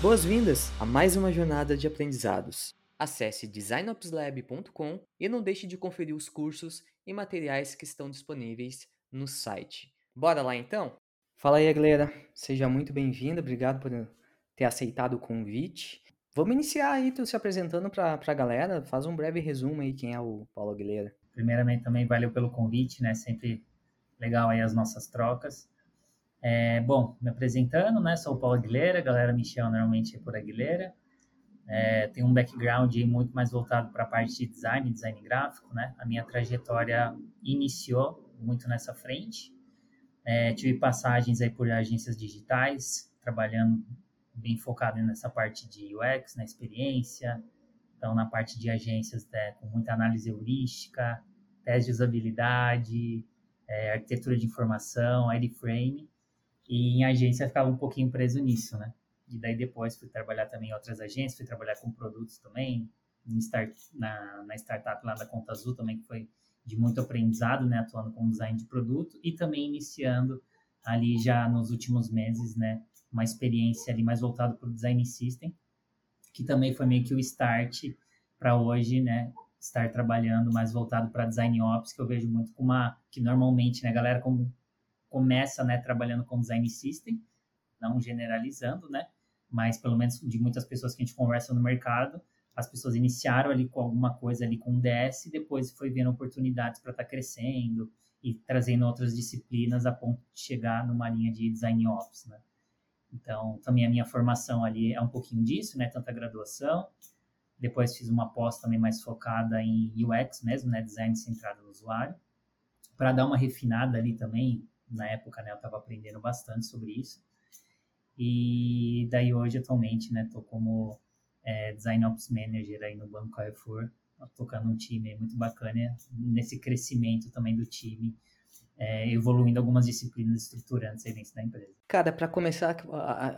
Boas-vindas a mais uma jornada de aprendizados. Acesse designopslab.com e não deixe de conferir os cursos e materiais que estão disponíveis no site. Bora lá então? Fala aí, galera. Seja muito bem-vindo. Obrigado por ter aceitado o convite. Vamos iniciar aí, tu se apresentando para a galera. Faz um breve resumo aí quem é o Paulo Aguilera. Primeiramente, também valeu pelo convite, né? Sempre legal aí as nossas trocas. É, bom, me apresentando, né? Sou o Paulo Aguilera, a galera me chama normalmente por Aguilera. É, tenho um background muito mais voltado para a parte de design, design gráfico, né? A minha trajetória iniciou muito nessa frente. É, tive passagens aí por agências digitais, trabalhando bem focado nessa parte de UX, na experiência, então na parte de agências né, com muita análise heurística, teste de usabilidade, é, arquitetura de informação, frame e em agência ficava um pouquinho preso nisso, né? E daí depois fui trabalhar também em outras agências, fui trabalhar com produtos também, start, na, na startup lá da Conta Azul também, que foi de muito aprendizado, né, atuando com design de produto e também iniciando ali já nos últimos meses, né, uma experiência ali mais voltada para o design system, que também foi meio que o start para hoje, né, estar trabalhando mais voltado para design ops, que eu vejo muito como uma que normalmente, né, galera como começa, né, trabalhando com design system, não generalizando, né, mas pelo menos de muitas pessoas que a gente conversa no mercado, as pessoas iniciaram ali com alguma coisa ali com DS e depois foi vendo oportunidades para estar tá crescendo e trazendo outras disciplinas a ponto de chegar numa linha de design ops, né? Então, também a minha formação ali é um pouquinho disso, né? Tanto a graduação, depois fiz uma pós também mais focada em UX mesmo, né? Design centrado no usuário, para dar uma refinada ali também. Na época, né? Eu estava aprendendo bastante sobre isso. E daí hoje, atualmente, né? Tô como é, Design Ops Manager aí no Banco Carrefour, tocando um time muito bacana nesse crescimento também do time, é, evoluindo algumas disciplinas estruturantes aí dentro da empresa. Cara, para começar,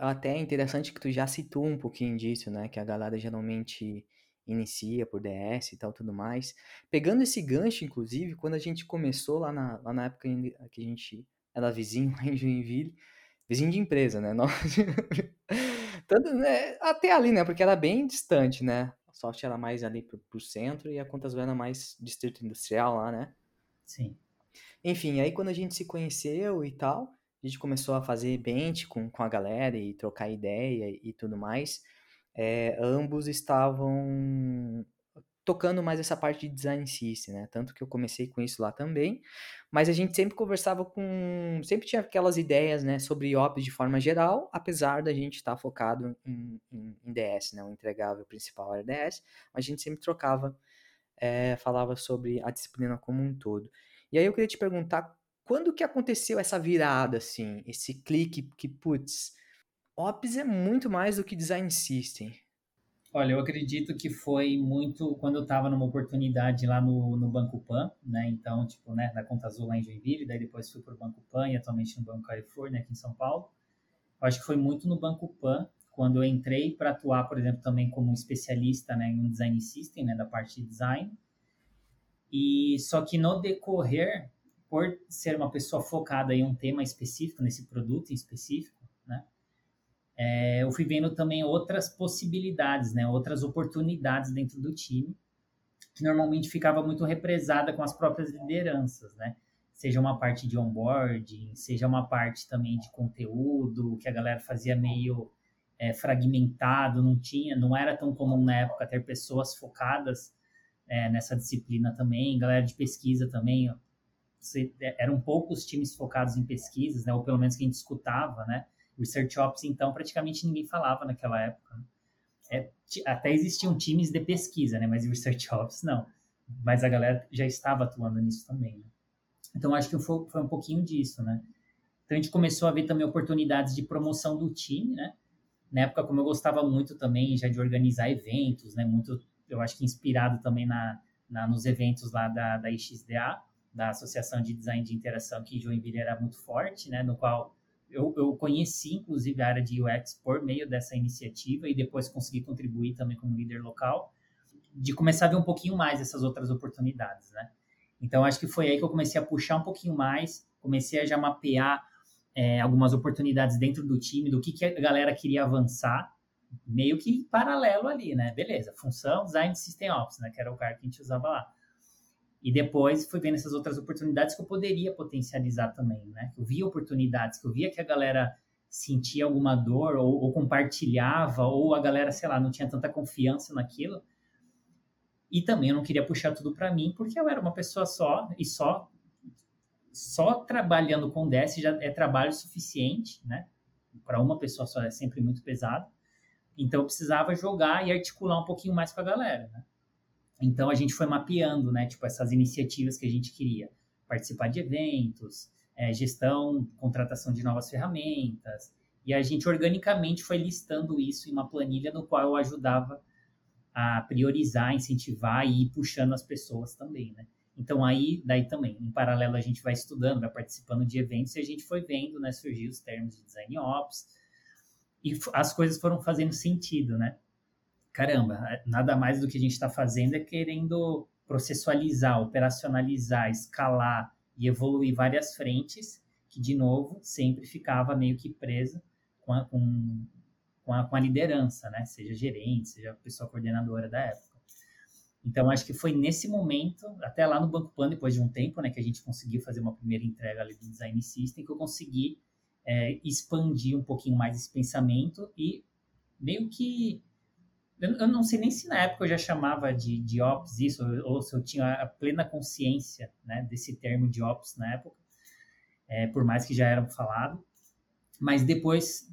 até é interessante que tu já citou um pouquinho disso, né? Que a galera geralmente inicia por DS e tal, tudo mais. Pegando esse gancho, inclusive, quando a gente começou lá na, lá na época que a gente era vizinho lá em Joinville, vizinho de empresa, né? Nós... Tanto, né? Até ali, né? Porque era bem distante, né? A software era mais ali pro, pro centro e a Contas era mais distrito industrial lá, né? Sim. Enfim, aí quando a gente se conheceu e tal, a gente começou a fazer bench com, com a galera e trocar ideia e tudo mais. É, ambos estavam tocando mais essa parte de design system, né? Tanto que eu comecei com isso lá também, mas a gente sempre conversava com, sempre tinha aquelas ideias, né, sobre ops de forma geral, apesar da gente estar tá focado em, em, em, DS, né? O entregável principal era DS, a gente sempre trocava, é, falava sobre a disciplina como um todo. E aí eu queria te perguntar, quando que aconteceu essa virada, assim, esse clique que, putz, Ops é muito mais do que design system. Olha, eu acredito que foi muito quando eu estava numa oportunidade lá no, no Banco Pan, né? Então, tipo, né, da Conta Azul lá em Joinville, daí depois fui para o Banco Pan e atualmente no Banco Carrefour, né, aqui em São Paulo. Eu acho que foi muito no Banco Pan quando eu entrei para atuar, por exemplo, também como especialista, né, em design system, né, da parte de design. E só que no decorrer, por ser uma pessoa focada em um tema específico, nesse produto em específico, né, é, eu fui vendo também outras possibilidades, né, outras oportunidades dentro do time, que normalmente ficava muito represada com as próprias lideranças, né? Seja uma parte de onboarding, seja uma parte também de conteúdo, que a galera fazia meio é, fragmentado, não tinha, não era tão comum na época ter pessoas focadas é, nessa disciplina também, galera de pesquisa também, é, eram poucos times focados em pesquisas, né, ou pelo menos que a gente escutava, né, Research Ops, então, praticamente ninguém falava naquela época. É, até existiam times de pesquisa, né, mas Research Ops não, mas a galera já estava atuando nisso também, né? Então, acho que foi, foi um pouquinho disso, né, então a gente começou a ver também oportunidades de promoção do time, né, na época, como eu gostava muito também já de organizar eventos, né, muito eu acho que inspirado também na, na nos eventos lá da, da IXDA, da Associação de Design de Interação, que Joinville era muito forte, né, no qual eu, eu conheci, inclusive, a área de UX por meio dessa iniciativa e depois consegui contribuir também como líder local, de começar a ver um pouquinho mais essas outras oportunidades, né? Então, acho que foi aí que eu comecei a puxar um pouquinho mais, comecei a já mapear é, algumas oportunidades dentro do time, do que, que a galera queria avançar, meio que paralelo ali, né? Beleza, função, design, system ops, né? Que era o cara que a gente usava lá. E depois fui vendo essas outras oportunidades que eu poderia potencializar também, né? Eu via oportunidades, que eu via que a galera sentia alguma dor ou, ou compartilhava, ou a galera, sei lá, não tinha tanta confiança naquilo. E também eu não queria puxar tudo para mim, porque eu era uma pessoa só e só só trabalhando com DS já é trabalho suficiente, né? Para uma pessoa só é sempre muito pesado. Então eu precisava jogar e articular um pouquinho mais com a galera, né? Então a gente foi mapeando, né? Tipo essas iniciativas que a gente queria, participar de eventos, é, gestão, contratação de novas ferramentas, e a gente organicamente foi listando isso em uma planilha no qual eu ajudava a priorizar, incentivar e ir puxando as pessoas também, né? Então aí, daí também, em paralelo a gente vai estudando, vai participando de eventos e a gente foi vendo, né, surgir os termos de design ops e as coisas foram fazendo sentido, né? Caramba, nada mais do que a gente está fazendo é querendo processualizar, operacionalizar, escalar e evoluir várias frentes que, de novo, sempre ficava meio que presa com a, com, com a, com a liderança, né? Seja gerente, seja pessoa coordenadora da época. Então, acho que foi nesse momento, até lá no Banco Pan, depois de um tempo, né, que a gente conseguiu fazer uma primeira entrega ali do Design System, que eu consegui é, expandir um pouquinho mais esse pensamento e meio que. Eu, não sei nem se na época eu já chamava de, de Ops isso, ou, ou se eu tinha a plena consciência né, desse termo de Ops na época, é, por mais que já era falado. Mas depois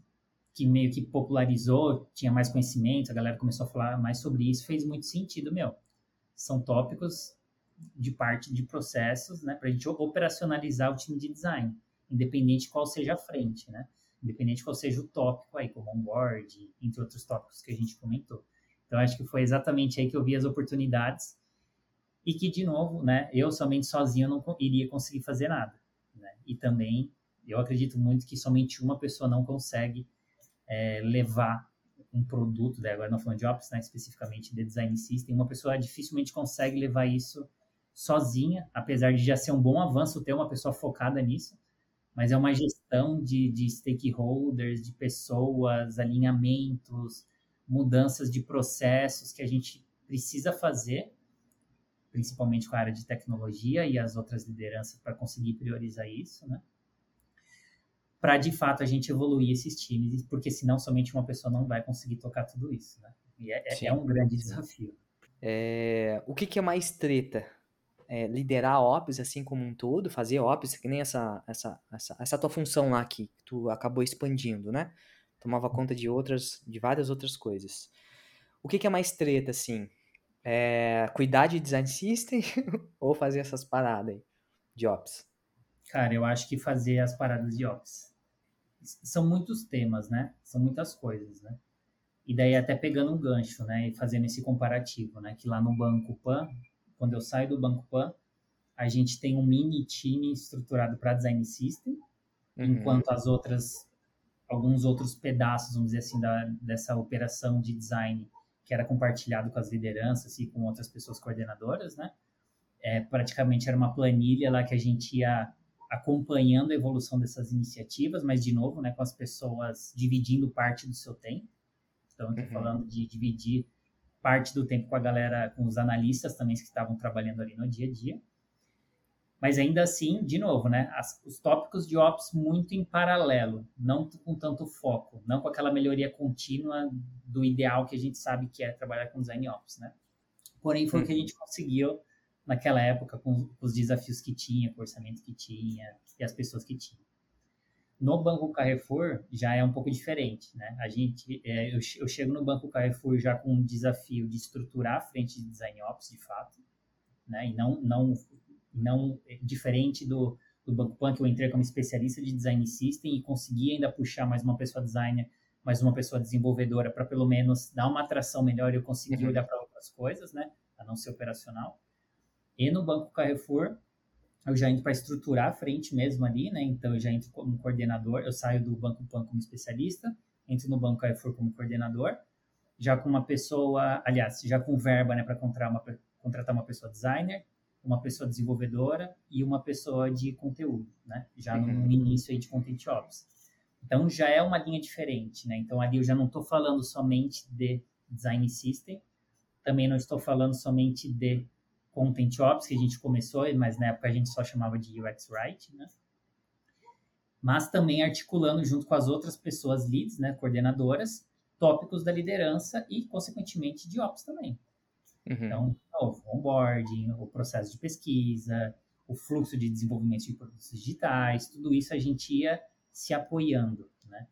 que meio que popularizou, tinha mais conhecimento, a galera começou a falar mais sobre isso, fez muito sentido, meu são tópicos de parte de processos, né, para a gente operacionalizar o time de design, independente qual seja a frente, né, independente qual seja o tópico aí, como onboard, entre outros tópicos que a gente comentou. Então, acho que foi exatamente aí que eu vi as oportunidades e que, de novo, né, eu somente sozinho não iria conseguir fazer nada, né, e também eu acredito muito que somente uma pessoa não consegue é, levar um produto, daí agora não falando de Ops, né, especificamente de Design System, uma pessoa dificilmente consegue levar isso sozinha, apesar de já ser um bom avanço ter uma pessoa focada nisso, mas é uma gestão de, de stakeholders, de pessoas, alinhamentos, mudanças de processos que a gente precisa fazer, principalmente com a área de tecnologia e as outras lideranças para conseguir priorizar isso, né? para de fato a gente evoluir esses times, porque senão somente uma pessoa não vai conseguir tocar tudo isso, né? E é, é, é um grande desafio. É, o que, que, é mais treta? É, liderar ops assim como um todo, fazer ops, que nem essa, essa, essa, essa tua função lá que tu acabou expandindo, né? Tomava conta de outras, de várias outras coisas. O que, que é mais treta, assim? É, cuidar de design system ou fazer essas paradas aí de ops? Cara, eu acho que fazer as paradas de ops. São muitos temas, né? São muitas coisas, né? E daí até pegando um gancho, né? E fazendo esse comparativo, né? Que lá no Banco Pan, quando eu saio do Banco Pan, a gente tem um mini time estruturado para design system, uhum. enquanto as outras, alguns outros pedaços, vamos dizer assim, da, dessa operação de design que era compartilhado com as lideranças e com outras pessoas coordenadoras, né? É, praticamente era uma planilha lá que a gente ia acompanhando a evolução dessas iniciativas, mas de novo, né, com as pessoas dividindo parte do seu tempo. Então, estou uhum. falando de dividir parte do tempo com a galera, com os analistas também que estavam trabalhando ali no dia a dia. Mas ainda assim, de novo, né, as, os tópicos de ops muito em paralelo, não com tanto foco, não com aquela melhoria contínua do ideal que a gente sabe que é trabalhar com design ops, né? Porém, foi o que a uhum. gente conseguiu naquela época com os desafios que tinha, com o orçamento que tinha e as pessoas que tinha. No Banco Carrefour já é um pouco diferente, né? A gente, é, eu, eu, chego no Banco Carrefour já com um desafio de estruturar a frente de design ops, de fato, né? E não, não, não diferente do, do Banco Pan que eu entrei como especialista de design system e consegui ainda puxar mais uma pessoa designer, mais uma pessoa desenvolvedora para pelo menos dar uma atração melhor e eu conseguir uhum. olhar para outras coisas, né? A não ser operacional. E no Banco Carrefour, eu já entro para estruturar a frente mesmo ali, né? Então, eu já entro como coordenador, eu saio do Banco Pan como especialista, entro no Banco Carrefour como coordenador, já com uma pessoa, aliás, já com verba, né, para contratar uma, contratar uma pessoa designer, uma pessoa desenvolvedora e uma pessoa de conteúdo, né? Já uhum. no início aí de Content Ops. Então já é uma linha diferente, né? Então ali eu já não estou falando somente de design system, também não estou falando somente de content ops que a gente começou, mas na época a gente só chamava de UX writing, né? Mas também articulando junto com as outras pessoas leads, né, coordenadoras, tópicos da liderança e consequentemente de ops também. Uhum. Então, o onboarding, o processo de pesquisa, o fluxo de desenvolvimento de produtos digitais, tudo isso a gente ia se apoiando, né?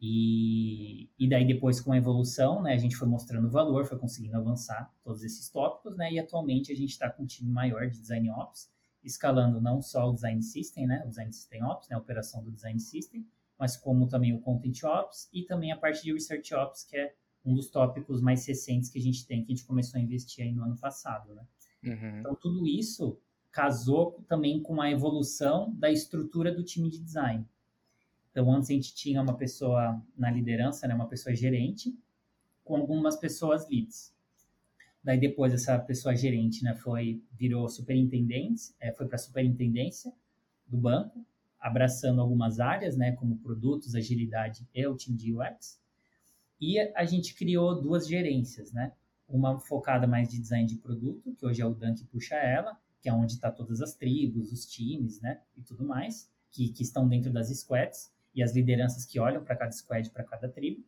E, e daí depois com a evolução, né, a gente foi mostrando valor, foi conseguindo avançar todos esses tópicos, né? E atualmente a gente está com um time maior de design ops, escalando não só o design system, né, o design system ops, né, a operação do design system, mas como também o content ops e também a parte de research ops, que é um dos tópicos mais recentes que a gente tem, que a gente começou a investir aí no ano passado, né? Uhum. Então tudo isso casou também com a evolução da estrutura do time de design. Então, antes a gente tinha uma pessoa na liderança, né, uma pessoa gerente, com algumas pessoas leads. Daí depois essa pessoa gerente, né, foi virou superintendente, é, foi para a superintendência do banco, abraçando algumas áreas, né, como produtos, agilidade e o time de UX. E a gente criou duas gerências, né? Uma focada mais de design de produto, que hoje é o Dan que puxa ela, que é onde está todas as tribos, os times, né, e tudo mais, que, que estão dentro das squads e as lideranças que olham para cada squad, para cada tribo,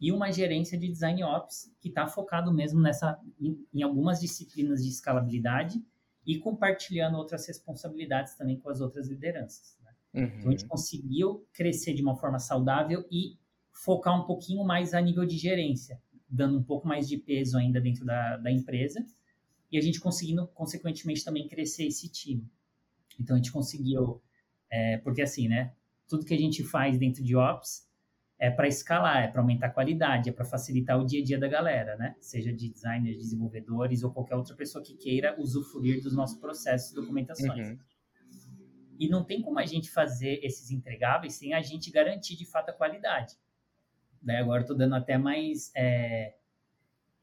e uma gerência de design ops que está focado mesmo nessa em, em, algumas disciplinas de escalabilidade e compartilhando outras responsabilidades também com as outras lideranças. Né? Uhum. Então a gente conseguiu crescer de uma forma saudável e focar um pouquinho mais a nível de gerência, dando um pouco mais de peso ainda dentro da, da empresa e a gente conseguindo, consequentemente, também crescer esse time. Então, a gente conseguiu, é, porque assim, né, tudo que a gente faz dentro de Ops é para escalar, é para aumentar a qualidade, é para facilitar o dia a dia da galera, né? Seja de designers, desenvolvedores ou qualquer outra pessoa que queira usufruir dos nossos processos e documentações. Uhum. E não tem como a gente fazer esses entregáveis sem a gente garantir de fato a qualidade. Daí agora estou dando até mais é,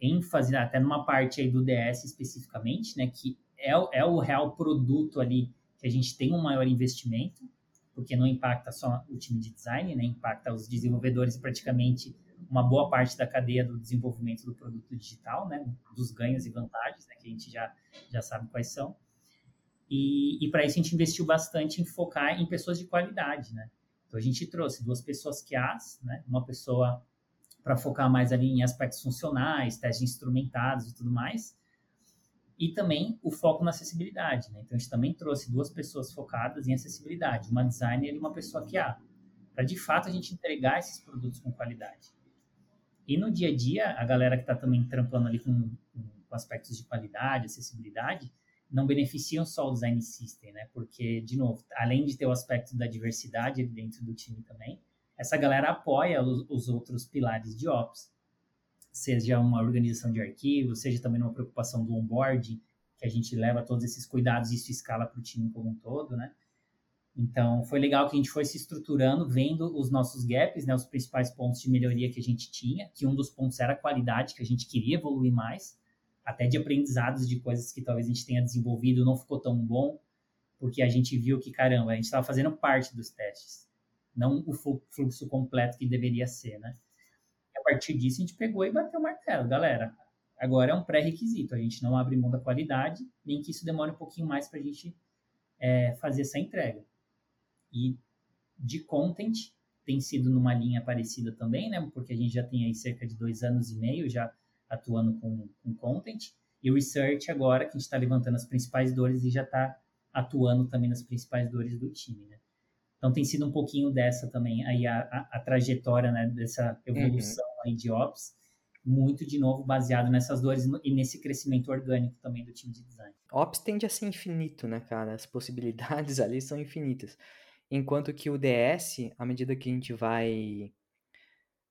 ênfase né, até numa parte aí do DS especificamente, né, que é, é o real produto ali que a gente tem um maior investimento, porque não impacta só o time de design, né, impacta os desenvolvedores e praticamente uma boa parte da cadeia do desenvolvimento do produto digital, né, dos ganhos e vantagens, né, que a gente já, já sabe quais são. E, e para isso a gente investiu bastante em focar em pessoas de qualidade, né. A gente trouxe duas pessoas QAs, né, uma pessoa para focar mais ali em aspectos funcionais, testes instrumentados e tudo mais. E também o foco na acessibilidade, né? Então a gente também trouxe duas pessoas focadas em acessibilidade, uma designer e uma pessoa QA, para de fato a gente entregar esses produtos com qualidade. E no dia a dia, a galera que está também trampando ali com, com aspectos de qualidade, acessibilidade, não beneficiam só o design system, né? Porque, de novo, além de ter o aspecto da diversidade dentro do time também, essa galera apoia os, os outros pilares de Ops, seja uma organização de arquivos, seja também uma preocupação do onboarding, que a gente leva todos esses cuidados e isso escala para o time como um todo, né? Então, foi legal que a gente foi se estruturando, vendo os nossos gaps, né, os principais pontos de melhoria que a gente tinha, que um dos pontos era a qualidade, que a gente queria evoluir mais, até de aprendizados de coisas que talvez a gente tenha desenvolvido não ficou tão bom, porque a gente viu que, caramba, a gente estava fazendo parte dos testes não o fluxo completo que deveria ser, né? E a partir disso a gente pegou e bateu o martelo, galera. Agora é um pré-requisito, a gente não abre mão da qualidade, nem que isso demore um pouquinho mais para a gente é, fazer essa entrega. E de content tem sido numa linha parecida também, né? Porque a gente já tem aí cerca de dois anos e meio já atuando com, com content. E o research agora, que a gente está levantando as principais dores e já está atuando também nas principais dores do time, né? Então tem sido um pouquinho dessa também aí a, a, a trajetória né, dessa evolução uhum. aí de Ops, muito de novo baseado nessas dores e nesse crescimento orgânico também do time de design. Ops tende a ser infinito, né, cara? As possibilidades ali são infinitas. Enquanto que o DS, à medida que a gente vai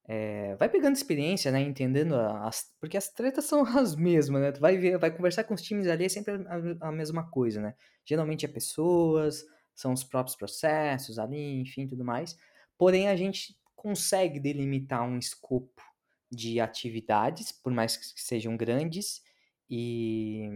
é, vai pegando experiência, né, entendendo as, porque as tretas são as mesmas, né? Tu vai ver, vai conversar com os times ali é sempre a, a mesma coisa, né? Geralmente é pessoas, são os próprios processos ali, enfim, tudo mais. Porém, a gente consegue delimitar um escopo de atividades, por mais que sejam grandes e,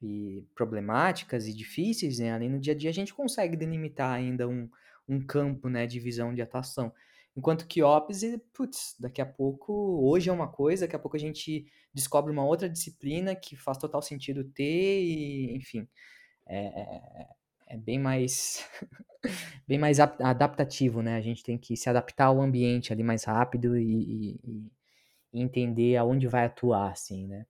e problemáticas e difíceis, né? ali no dia a dia a gente consegue delimitar ainda um, um campo, né, de visão de atuação. Enquanto que Ops, putz, daqui a pouco, hoje é uma coisa, daqui a pouco a gente descobre uma outra disciplina que faz total sentido ter e, enfim, é, é, é bem mais bem mais adaptativo, né? A gente tem que se adaptar ao ambiente ali mais rápido e, e, e entender aonde vai atuar, assim, né?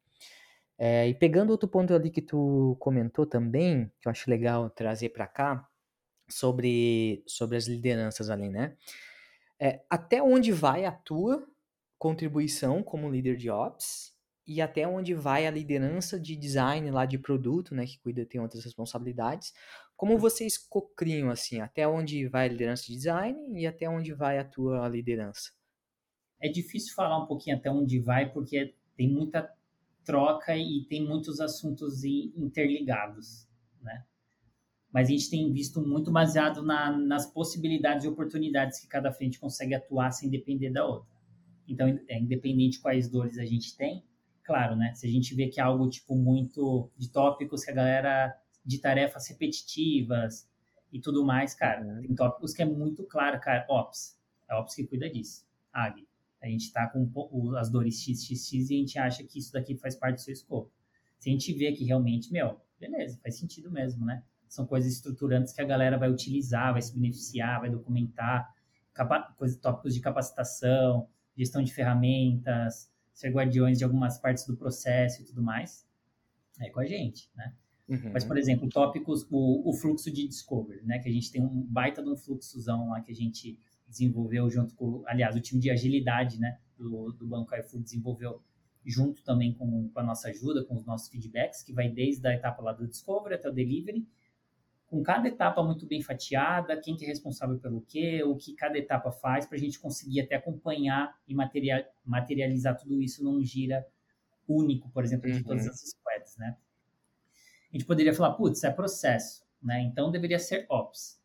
É, e pegando outro ponto ali que tu comentou também, que eu acho legal trazer para cá, sobre, sobre as lideranças ali, né? É, até onde vai a tua contribuição como líder de ops e até onde vai a liderança de design lá de produto, né, que cuida tem outras responsabilidades. Como vocês cocriam assim, até onde vai a liderança de design e até onde vai a tua liderança? É difícil falar um pouquinho até onde vai porque tem muita troca e tem muitos assuntos interligados, né? Mas a gente tem visto muito baseado na, nas possibilidades e oportunidades que cada frente consegue atuar sem depender da outra. Então, é independente de quais dores a gente tem, claro, né? Se a gente vê que é algo tipo muito de tópicos que a galera de tarefas repetitivas e tudo mais, cara, uhum. tem tópicos que é muito claro, cara, ops, é ops que cuida disso. AG, a gente está com as dores XXX e a gente acha que isso daqui faz parte do seu escopo. Se a gente vê que realmente, meu, beleza, faz sentido mesmo, né? São coisas estruturantes que a galera vai utilizar, vai se beneficiar, vai documentar, coisas, tópicos de capacitação, gestão de ferramentas, ser guardiões de algumas partes do processo e tudo mais, é com a gente, né? Uhum. Mas, por exemplo, tópicos, o, o, fluxo de discovery, né? Que a gente tem um baita de um fluxozão lá que a gente desenvolveu junto com, aliás, o time de agilidade, né? Do, do Banco iFood desenvolveu junto também com, com a nossa ajuda, com os nossos feedbacks, que vai desde a etapa lá do discovery até o delivery, com cada etapa muito bem fatiada, quem que é responsável pelo quê, o que cada etapa faz, para a gente conseguir até acompanhar e material, materializar tudo isso num gira único, por exemplo, de uhum. todas as squads, né? A gente poderia falar, putz, é processo, né? Então deveria ser ops.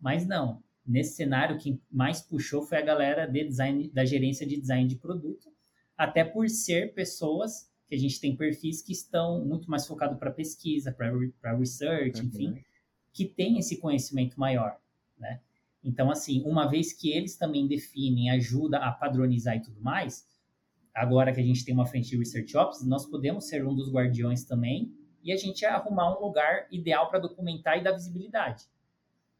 Mas não. Nesse cenário, quem mais puxou foi a galera de design, da gerência de design de produto, até por ser pessoas que a gente tem perfis que estão muito mais focados para pesquisa, para research, uhum. enfim, que tem esse conhecimento maior, né? Então, assim, uma vez que eles também definem, ajuda a padronizar e tudo mais, agora que a gente tem uma frente de Research Ops, nós podemos ser um dos guardiões também e a gente arrumar um lugar ideal para documentar e dar visibilidade.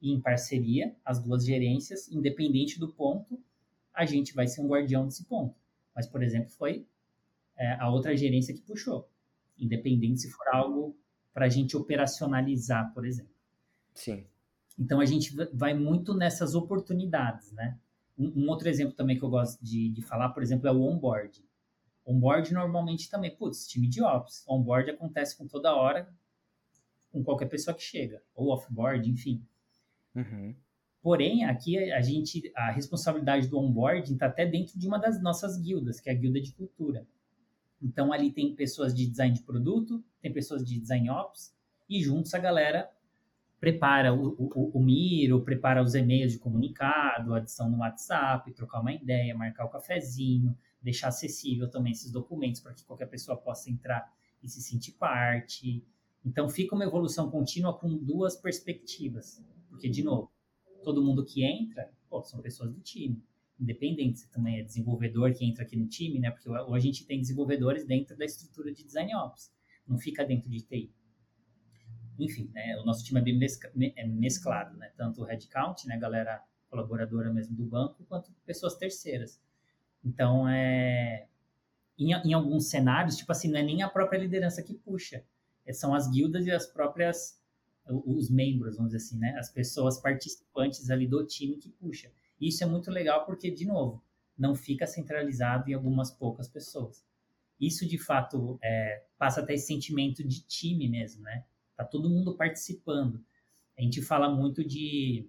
E em parceria, as duas gerências, independente do ponto, a gente vai ser um guardião desse ponto. Mas, por exemplo, foi é, a outra gerência que puxou, independente se for algo para a gente operacionalizar, por exemplo. Sim. Então a gente vai muito nessas oportunidades, né? Um, um outro exemplo também que eu gosto de, de falar, por exemplo, é o onboard. Onboard normalmente também, putz, time de ops. Onboard acontece com toda hora, com qualquer pessoa que chega, ou offboard, enfim. Uhum. Porém, aqui a gente, a responsabilidade do onboarding está até dentro de uma das nossas guildas, que é a guilda de cultura. Então ali tem pessoas de design de produto, tem pessoas de design ops, e juntos a galera prepara o, o, o Miro, prepara os e-mails de comunicado, adição no WhatsApp, trocar uma ideia, marcar o cafezinho, deixar acessível também esses documentos para que qualquer pessoa possa entrar e se sentir parte. Então fica uma evolução contínua com duas perspectivas, porque de novo, todo mundo que entra, pô, são pessoas do time, independente se também é desenvolvedor que entra aqui no time, né? Porque hoje a gente tem desenvolvedores dentro da estrutura de design ops, não fica dentro de TI enfim, né, o nosso time é bem é mesclado, né, tanto o headcount, né, galera colaboradora mesmo do banco, quanto pessoas terceiras. Então, é, em, em alguns cenários, tipo assim, não é nem a própria liderança que puxa, é, são as guildas e as próprias, os membros, vamos dizer assim, né, as pessoas participantes ali do time que puxa. Isso é muito legal porque, de novo, não fica centralizado em algumas poucas pessoas. Isso, de fato, é, passa até esse sentimento de time mesmo, né? Tá todo mundo participando. A gente fala muito de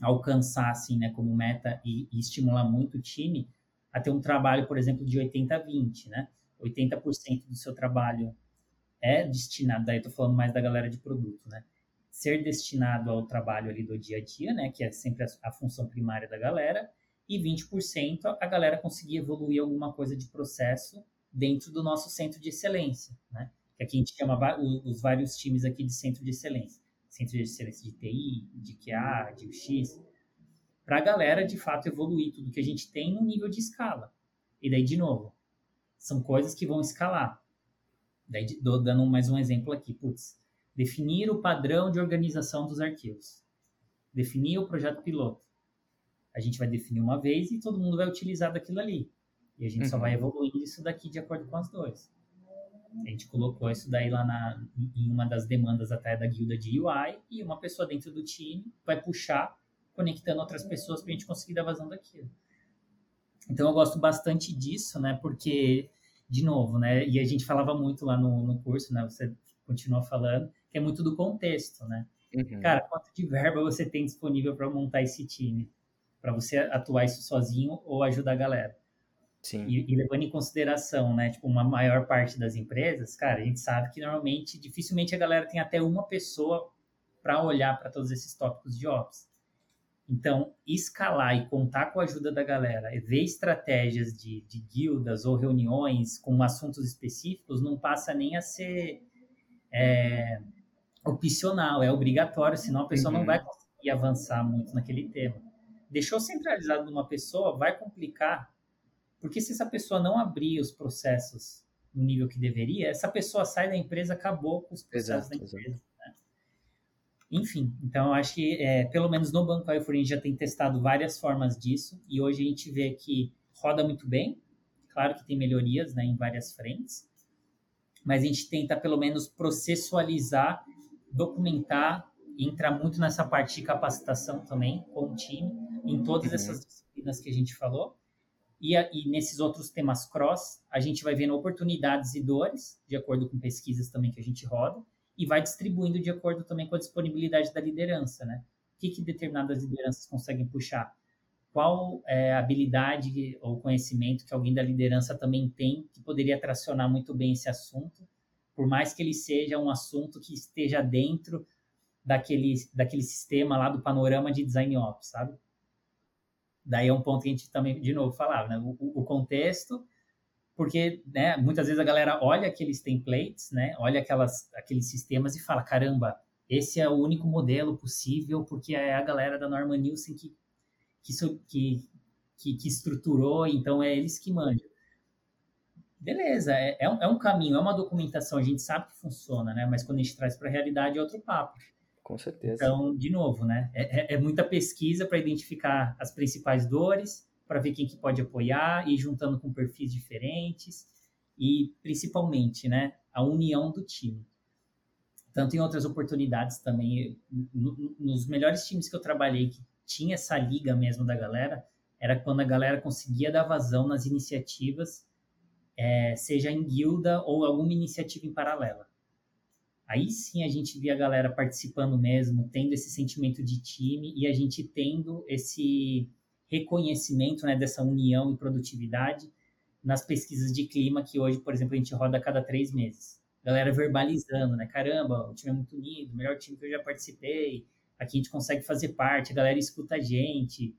alcançar, assim, né, como meta e, e estimular muito o time a ter um trabalho, por exemplo, de 80-20, né? 80% do seu trabalho é destinado, daí eu tô falando mais da galera de produto, né? Ser destinado ao trabalho ali do dia a dia, né? Que é sempre a, a função primária da galera, e 20% a galera conseguir evoluir alguma coisa de processo dentro do nosso centro de excelência, né? Que aqui a gente chama os vários times aqui de centro de excelência. Centro de excelência de TI, de QA, de UX. para a galera de fato evoluir tudo que a gente tem no nível de escala. E daí, de novo, são coisas que vão escalar. Daí, dando mais um exemplo aqui, putz, definir o padrão de organização dos arquivos, definir o projeto piloto. A gente vai definir uma vez e todo mundo vai utilizar daquilo ali. E a gente uhum. só vai evoluindo isso daqui de acordo com as dores. A gente colocou isso daí lá na, em uma das demandas até da guilda de UI e uma pessoa dentro do time vai puxar, conectando outras pessoas para a gente conseguir dar vazão daquilo. Então eu gosto bastante disso, né? Porque, de novo, né? E a gente falava muito lá no, no curso, né? Você continua falando, que é muito do contexto, né? Uhum. Cara, quanto de verba você tem disponível para montar esse time? Para você atuar isso sozinho ou ajudar a galera? Sim. E, e, levando em consideração, né, tipo, uma maior parte das empresas, cara, a gente sabe que normalmente, dificilmente a galera tem até uma pessoa para olhar para todos esses tópicos de ops. Então, escalar e contar com a ajuda da galera, ver estratégias de, de guildas ou reuniões com assuntos específicos, não passa nem a ser é, opcional, é obrigatório, senão a pessoa uhum. não vai conseguir avançar muito naquele tema. Deixou centralizado numa pessoa, vai complicar porque se essa pessoa não abrir os processos no nível que deveria, essa pessoa sai da empresa, acabou com os processos exato, da empresa. Né? Enfim, então eu acho que, é, pelo menos no Banco gente já tem testado várias formas disso, e hoje a gente vê que roda muito bem, claro que tem melhorias né, em várias frentes, mas a gente tenta pelo menos processualizar, documentar, e entrar muito nessa parte de capacitação também com o time, em todas uhum. essas disciplinas que a gente falou, e, a, e, nesses outros temas cross, a gente vai vendo oportunidades e dores, de acordo com pesquisas também que a gente roda, e vai distribuindo de acordo também com a disponibilidade da liderança, né? O que, que determinadas lideranças conseguem puxar? Qual é, habilidade ou conhecimento que alguém da liderança também tem que poderia tracionar muito bem esse assunto, por mais que ele seja um assunto que esteja dentro daquele, daquele sistema lá do panorama de design ops, sabe? Daí é um ponto que a gente também, de novo, falava, né? O, o contexto, porque né, muitas vezes a galera olha aqueles templates, né? Olha aquelas, aqueles sistemas e fala, caramba, esse é o único modelo possível, porque é a galera da Norman Nielsen que, que, que, que, que estruturou, então é eles que mandam. Beleza, é, é, um, é um caminho, é uma documentação, a gente sabe que funciona, né? Mas quando a gente traz para a realidade é outro papo. Com certeza. Então, de novo, né? É, é, é muita pesquisa para identificar as principais dores, para ver quem que pode apoiar, e juntando com perfis diferentes e principalmente, né, a união do time. Tanto em outras oportunidades também, nos melhores times que eu trabalhei que tinha essa liga mesmo da galera, era quando a galera conseguia dar vazão nas iniciativas, é, seja em guilda ou alguma iniciativa em paralela. Aí sim a gente via a galera participando mesmo, tendo esse sentimento de time e a gente tendo esse reconhecimento né, dessa união e produtividade nas pesquisas de clima que hoje, por exemplo, a gente roda a cada três meses. Galera verbalizando, né? Caramba, o time é muito unido, melhor time que eu já participei. Aqui a gente consegue fazer parte, a galera escuta a gente.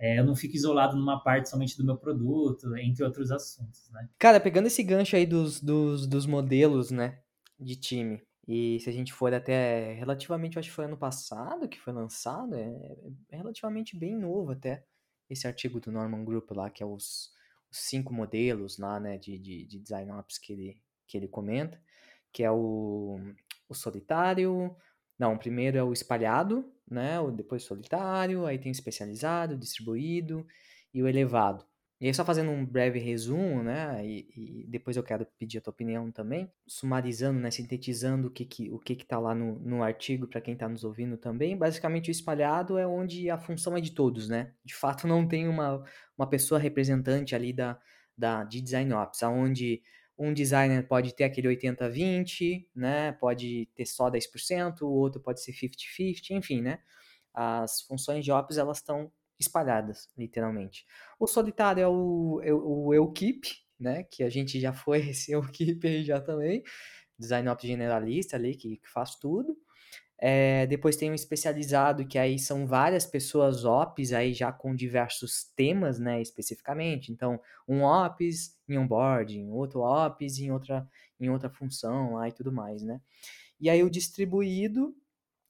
É, eu não fico isolado numa parte somente do meu produto, entre outros assuntos, né? Cara, pegando esse gancho aí dos, dos, dos modelos, né, de time, e se a gente for até relativamente, eu acho que foi ano passado que foi lançado, é, é relativamente bem novo até, esse artigo do Norman Group lá, que é os, os cinco modelos lá, né, de, de, de design ops que ele, que ele comenta, que é o, o solitário, não, o primeiro é o espalhado, né, o depois solitário, aí tem o especializado, distribuído e o elevado. E aí, só fazendo um breve resumo, né, e, e, depois eu quero pedir a tua opinião também, sumarizando, né, sintetizando o que que, o que, que tá lá no, no artigo para quem está nos ouvindo também, basicamente o espalhado é onde a função é de todos, né, de fato não tem uma, uma pessoa representante ali da, da, de Design Ops, onde um designer pode ter aquele 80-20, né, pode ter só 10%, o outro pode ser 50-50, enfim, né, as funções de Ops, elas estão espalhadas, literalmente. O solitário é o, é o Eukip, né? Que a gente já foi esse Eukip já também. Design Ops generalista ali, que, que faz tudo. É, depois tem um especializado, que aí são várias pessoas ops, aí já com diversos temas, né, especificamente. Então, um ops em onboarding, outro ops em outra, em outra função lá e tudo mais, né. E aí o distribuído,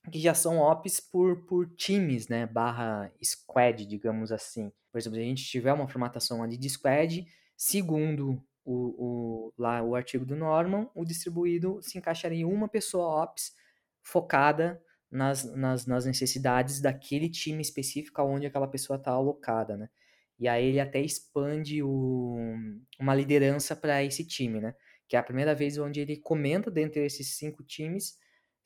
que já são ops por, por times, né? Barra squad, digamos assim. Por exemplo, se a gente tiver uma formatação ali de squad, segundo o, o, lá o artigo do Norman, o distribuído se encaixaria em uma pessoa ops focada nas, nas, nas necessidades daquele time específico onde aquela pessoa está alocada, né? E aí ele até expande o, uma liderança para esse time, né? Que é a primeira vez onde ele comenta dentro desses cinco times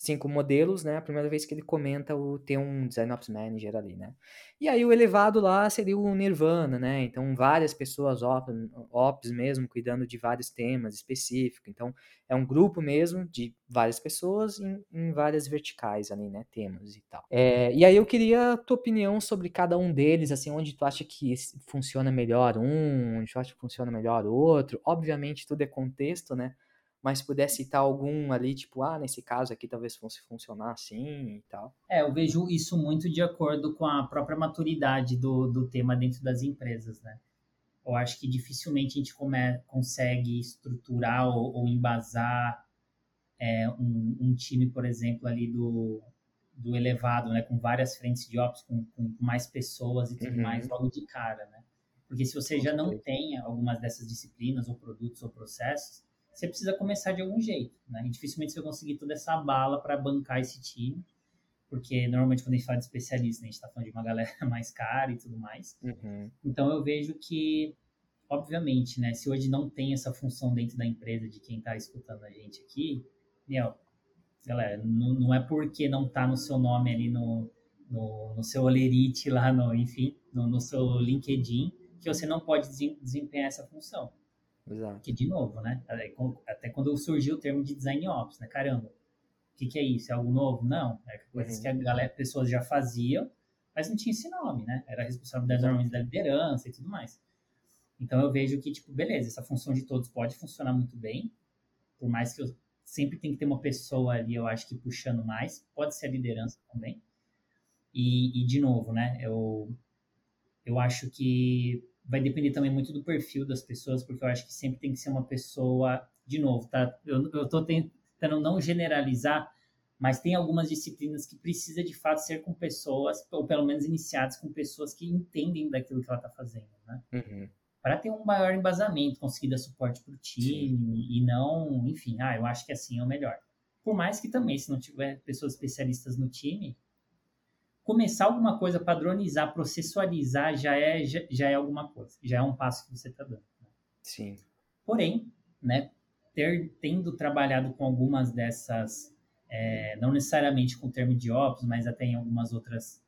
cinco modelos, né? A primeira vez que ele comenta o ter um Design Ops Manager ali, né? E aí o elevado lá seria o Nirvana, né? Então várias pessoas ops, ops mesmo cuidando de vários temas específicos. Então é um grupo mesmo de várias pessoas em, em várias verticais ali, né? Temas e tal. É, e aí eu queria a tua opinião sobre cada um deles, assim, onde tu acha que funciona melhor um, onde tu acha que funciona melhor outro. Obviamente tudo é contexto, né? Mas se puder citar algum ali, tipo, ah, nesse caso aqui talvez fosse funcionar assim e tal. É, eu vejo isso muito de acordo com a própria maturidade do, do tema dentro das empresas, né? Eu acho que dificilmente a gente come, consegue estruturar ou, ou embasar é, um, um, time, por exemplo, ali do, do elevado, né? Com várias frentes de ops, com, com mais pessoas e tudo uhum. mais logo de cara, né? Porque se você já não tem algumas dessas disciplinas ou produtos ou processos, você precisa começar de algum jeito, né? E dificilmente você vai conseguir toda essa bala para bancar esse time, porque normalmente quando a gente fala de especialista, né, a gente está falando de uma galera mais cara e tudo mais. Uhum. Então eu vejo que, obviamente, né, se hoje não tem essa função dentro da empresa de quem está escutando a gente aqui, meu, galera, não, não é porque não está no seu nome ali no, no, no seu olerite lá, no, enfim, no, no seu LinkedIn, que você não pode desempenhar essa função. Exato. Que, de novo, né? Até quando surgiu o termo de design ops, né? Caramba, o que, que é isso? É algo novo? Não. É coisas uhum. que a galera, pessoas já faziam, mas não tinha esse nome, né? Era responsabilidade normalmente da liderança e tudo mais. Então eu vejo que, tipo, beleza, essa função de todos pode funcionar muito bem, por mais que eu sempre tem que ter uma pessoa ali, eu acho que puxando mais, pode ser a liderança também. E, e de novo, né? Eu, eu acho que vai depender também muito do perfil das pessoas, porque eu acho que sempre tem que ser uma pessoa, de novo, tá? Eu, eu tô tentando não generalizar, mas tem algumas disciplinas que precisa de fato ser com pessoas, ou pelo menos iniciadas com pessoas que entendem daquilo que ela está fazendo, né? Uhum. Para ter um maior embasamento, conseguir dar suporte para o time Sim. e não, enfim, ah, eu acho que assim é o melhor. Por mais que também, se não tiver pessoas especialistas no time, começar alguma coisa, padronizar, processualizar, já é, já, já é alguma coisa, já é um passo que você está dando. Né? Sim. Porém, né, ter, tendo trabalhado com algumas dessas, é, não necessariamente com o termo de ops, mas até em algumas outras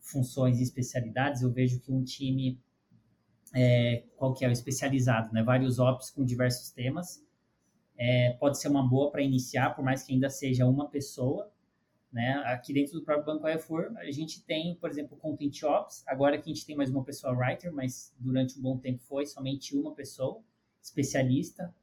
funções e especialidades, eu vejo que um time, é, qual que é o especializado, né, vários ops com diversos temas, é, pode ser uma boa para iniciar, por mais que ainda seja uma pessoa, né? Aqui dentro do próprio Banco Carrefour, a gente tem, por exemplo, Content Ops. Agora que a gente tem mais uma pessoa writer, mas durante um bom tempo foi somente uma pessoa especialista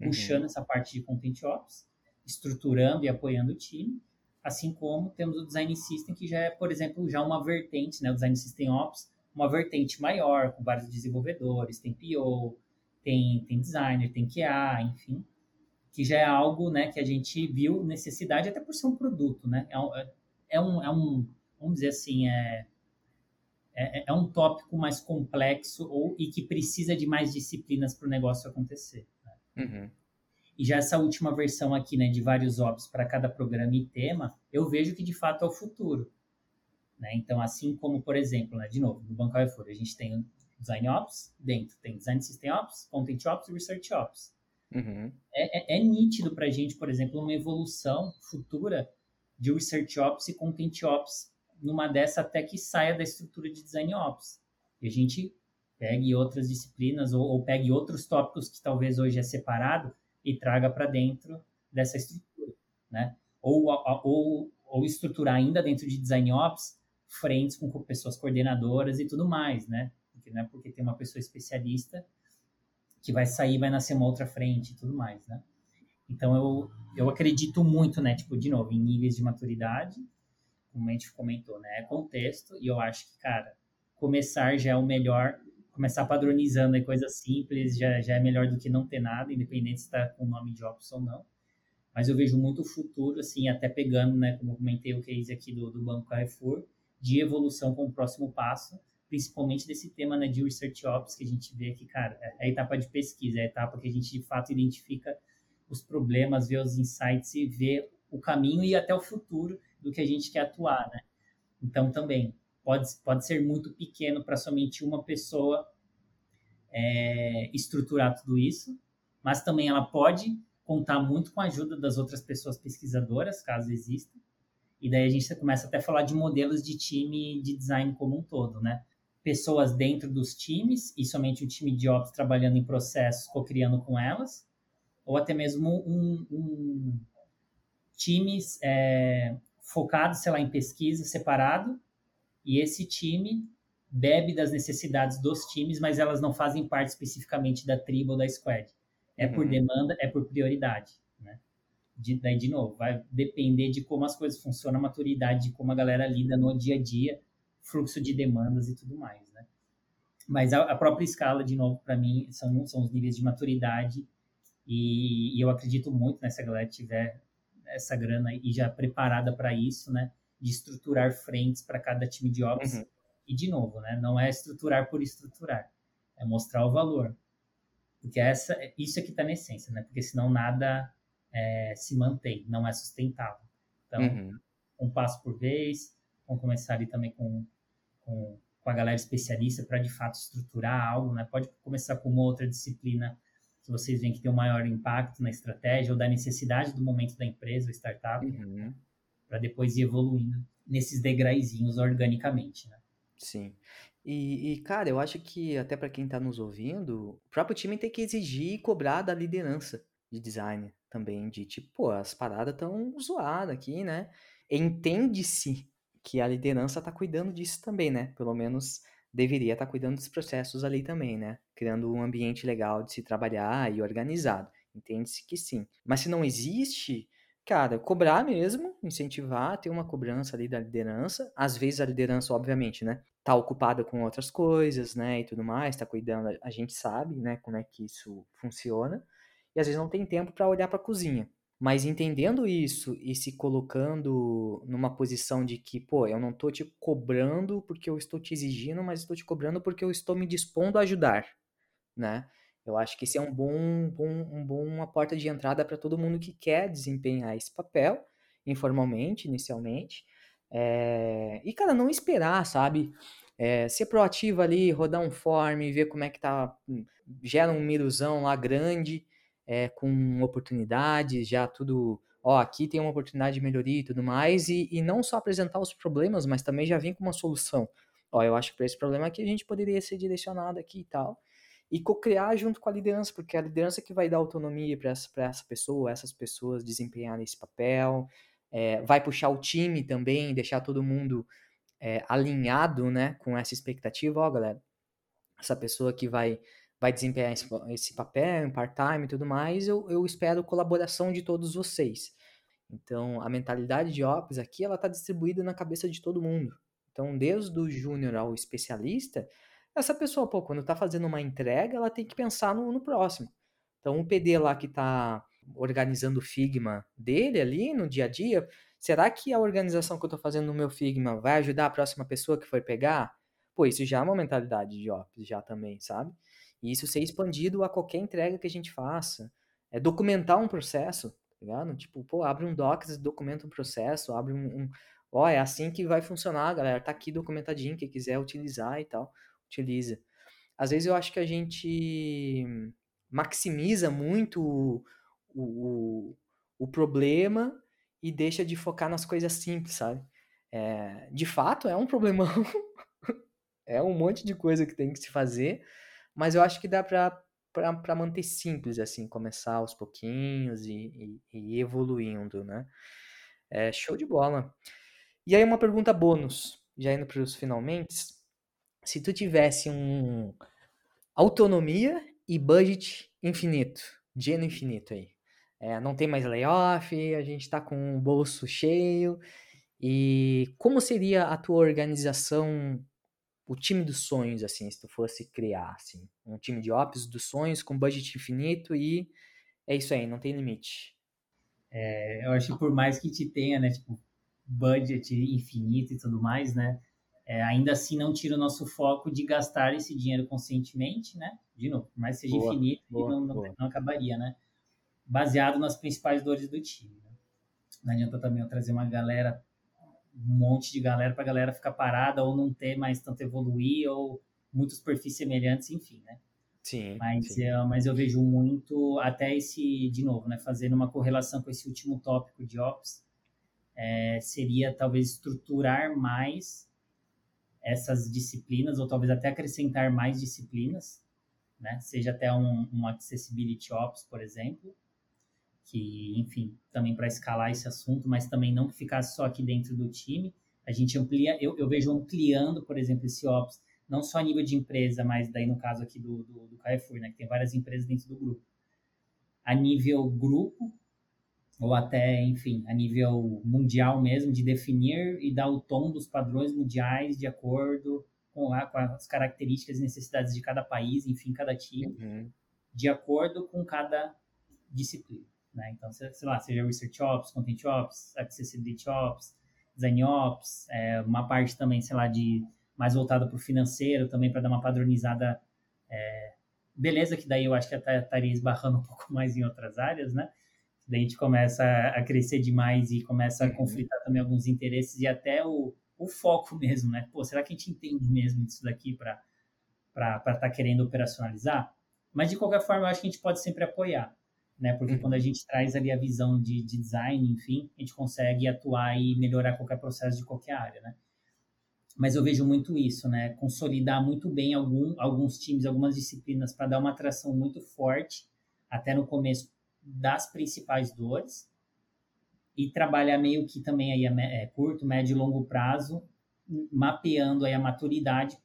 uhum. puxando essa parte de Content Ops, estruturando e apoiando o time. Assim como temos o Design System, que já é, por exemplo, já uma vertente, né? O Design System Ops, uma vertente maior, com vários desenvolvedores, tem PO, tem, tem designer, tem QA, enfim que já é algo né, que a gente viu necessidade, até por ser um produto, né? É, um, é um, é um vamos dizer assim, é, é, é, um tópico mais complexo ou, e que precisa de mais disciplinas para o negócio acontecer. Né? Uhum. E já essa última versão aqui, né, de vários ops para cada programa e tema, eu vejo que de fato é o futuro. Né? Então, assim como, por exemplo, né, de novo, no Banco Carrefour, a gente tem o Design Ops, dentro tem Design System Ops, Content Ops e Research Ops. Uhum. É, é, é, nítido para a gente, por exemplo, uma evolução futura de Research Ops e Content Ops numa dessa até que saia da estrutura de Design Ops. E a gente pegue outras disciplinas ou, ou pegue outros tópicos que talvez hoje é separado e traga para dentro dessa estrutura, né? Ou, ou, ou estruturar ainda dentro de Design Ops frentes com pessoas coordenadoras e tudo mais, né? Porque é porque tem uma pessoa especialista que vai sair, vai nascer uma outra frente e tudo mais, né? Então eu, eu acredito muito, né? Tipo, de novo, em níveis de maturidade, como a gente comentou, né? É contexto, e eu acho que, cara, começar já é o melhor, começar padronizando aí coisas simples já, já é melhor do que não ter nada, independente se está com o nome de Ops ou não. Mas eu vejo muito futuro, assim, até pegando, né, como eu comentei o case aqui do, do Banco Carrefour, de evolução com o próximo passo, principalmente desse tema né, de Research Ops, que a gente vê que, cara, é a etapa de pesquisa, é a etapa que a gente, de fato, identifica os problemas, vê os insights e vê o caminho e até o futuro do que a gente quer atuar, né? Então, também, pode, pode ser muito pequeno para somente uma pessoa é, estruturar tudo isso, mas também ela pode contar muito com a ajuda das outras pessoas pesquisadoras, caso exista. E daí a gente começa até a falar de modelos de time de design como um todo, né? Pessoas dentro dos times e somente um time de ops trabalhando em processos, co-criando com elas, ou até mesmo um, um times é, focados, sei lá, em pesquisa separado, e esse time bebe das necessidades dos times, mas elas não fazem parte especificamente da tribo ou da squad. É uhum. por demanda, é por prioridade, né? De, daí, de novo, vai depender de como as coisas funcionam, a maturidade, de como a galera lida no dia a dia, fluxo de demandas e tudo mais, né? Mas a, a própria escala, de novo, para mim, são, são os níveis de maturidade e, e eu acredito muito nessa né, galera tiver essa grana e já preparada para isso, né? De estruturar frentes para cada time de ops. Uhum. E, de novo, né? Não é estruturar por estruturar, é mostrar o valor. Porque essa, isso é que está na essência, né? Porque senão nada é, se mantém, não é sustentável. Então, uhum. um passo por vez, vamos começar ali também com, com, com a galera especialista para, de fato, estruturar algo, né? Pode começar com uma outra disciplina que vocês veem que tem um maior impacto na estratégia ou da necessidade do momento da empresa ou startup, uhum. para depois ir evoluindo nesses degraizinhos organicamente, né? Sim. E, e, cara, eu acho que até para quem está nos ouvindo, o próprio time tem que exigir e cobrar da liderança de design também, de tipo, pô, as paradas estão zoadas aqui, né? Entende-se que a liderança está cuidando disso também, né? Pelo menos deveria estar tá cuidando dos processos ali também, né? Criando um ambiente legal de se trabalhar e organizado. Entende-se que sim. Mas se não existe, cara, cobrar mesmo, incentivar, ter uma cobrança ali da liderança. Às vezes a liderança, obviamente, né, tá ocupada com outras coisas, né, e tudo mais, tá cuidando, a gente sabe, né, como é que isso funciona. E às vezes não tem tempo para olhar para a cozinha. Mas entendendo isso e se colocando numa posição de que, pô, eu não tô te cobrando porque eu estou te exigindo, mas estou te cobrando porque eu estou me dispondo a ajudar, né? Eu acho que esse é um bom, bom, um bom uma porta de entrada para todo mundo que quer desempenhar esse papel, informalmente, inicialmente. É... E, cara, não esperar, sabe? É, ser proativo ali, rodar um form, ver como é que tá. Hum, gera um miruzão lá grande, é, com oportunidades, já tudo. Ó, aqui tem uma oportunidade de melhoria e tudo mais, e, e não só apresentar os problemas, mas também já vir com uma solução. Ó, eu acho que para esse problema aqui a gente poderia ser direcionado aqui e tal e co-criar junto com a liderança, porque é a liderança que vai dar autonomia para essa, essa pessoa, essas pessoas desempenharem esse papel, é, vai puxar o time também, deixar todo mundo é, alinhado né, com essa expectativa. Ó, galera, essa pessoa que vai, vai desempenhar esse, esse papel em part-time e tudo mais, eu, eu espero colaboração de todos vocês. Então, a mentalidade de Ops aqui, ela está distribuída na cabeça de todo mundo. Então, desde o júnior ao especialista, essa pessoa, pô, quando tá fazendo uma entrega, ela tem que pensar no, no próximo. Então, o PD lá que tá organizando o Figma dele ali no dia a dia, será que a organização que eu tô fazendo no meu Figma vai ajudar a próxima pessoa que for pegar? Pô, isso já é uma mentalidade de Ops, já também, sabe? E isso ser expandido a qualquer entrega que a gente faça. É documentar um processo, tá ligado? Tipo, pô, abre um docs, documenta um processo, abre um, um... Ó, é assim que vai funcionar, galera. Tá aqui documentadinho, quem quiser utilizar e tal utiliza. Às vezes eu acho que a gente maximiza muito o, o, o problema e deixa de focar nas coisas simples, sabe? É, de fato, é um problemão. é um monte de coisa que tem que se fazer, mas eu acho que dá para manter simples, assim, começar aos pouquinhos e, e, e evoluindo, né? É, show de bola. E aí, uma pergunta bônus, já indo para os finalmente se tu tivesse um autonomia e budget infinito, dinheiro infinito aí. É, não tem mais layoff, a gente está com o bolso cheio. E como seria a tua organização, o time dos sonhos, assim, se tu fosse criar, assim, um time de ops dos sonhos com budget infinito e é isso aí, não tem limite. É, eu acho que por mais que te tenha, né, tipo, budget infinito e tudo mais, né, é, ainda assim não tira o nosso foco de gastar esse dinheiro conscientemente, né, de novo, por mais que seja boa, infinito, boa, não, não, não, acabaria, né, baseado nas principais dores do time. Né? Não adianta também eu trazer uma galera, um monte de galera para a galera ficar parada ou não ter mais tanto evoluir ou muitos perfis semelhantes, enfim, né. Sim. Mas, sim. Eu, mas eu vejo muito, até esse, de novo, né, fazendo uma correlação com esse último tópico de Ops, é, seria talvez estruturar mais essas disciplinas, ou talvez até acrescentar mais disciplinas, né? seja até um, um Accessibility Ops, por exemplo, que, enfim, também para escalar esse assunto, mas também não ficasse só aqui dentro do time. A gente amplia, eu, eu vejo ampliando, por exemplo, esse Ops não só a nível de empresa, mas daí no caso aqui do, do, do Carrefour, né, que tem várias empresas dentro do grupo. A nível grupo, ou até, enfim, a nível mundial mesmo, de definir e dar o tom dos padrões mundiais de acordo com, a, com as características e necessidades de cada país, enfim, cada time, uhum. de acordo com cada disciplina. Né? Então, sei lá, seja Research Ops, Content Ops, Accessibility Ops, Design Ops, é, uma parte também, sei lá, de mais voltada para o financeiro também, para dar uma padronizada. É, beleza, que daí eu acho que até estaria esbarrando um pouco mais em outras áreas, né? Daí a gente começa a crescer demais e começa a uhum. conflitar também alguns interesses e até o, o foco mesmo, né? Pô, será que a gente entende mesmo disso daqui para estar tá querendo operacionalizar? Mas de qualquer forma, eu acho que a gente pode sempre apoiar, né? Porque uhum. quando a gente traz ali a visão de, de design, enfim, a gente consegue atuar e melhorar qualquer processo de qualquer área, né? mas eu vejo muito isso, né? Consolidar muito bem algum, alguns times, algumas disciplinas para dar uma atração muito forte até no começo das principais dores e trabalhar meio que também aí é, curto, médio e longo prazo, mapeando aí a maturidade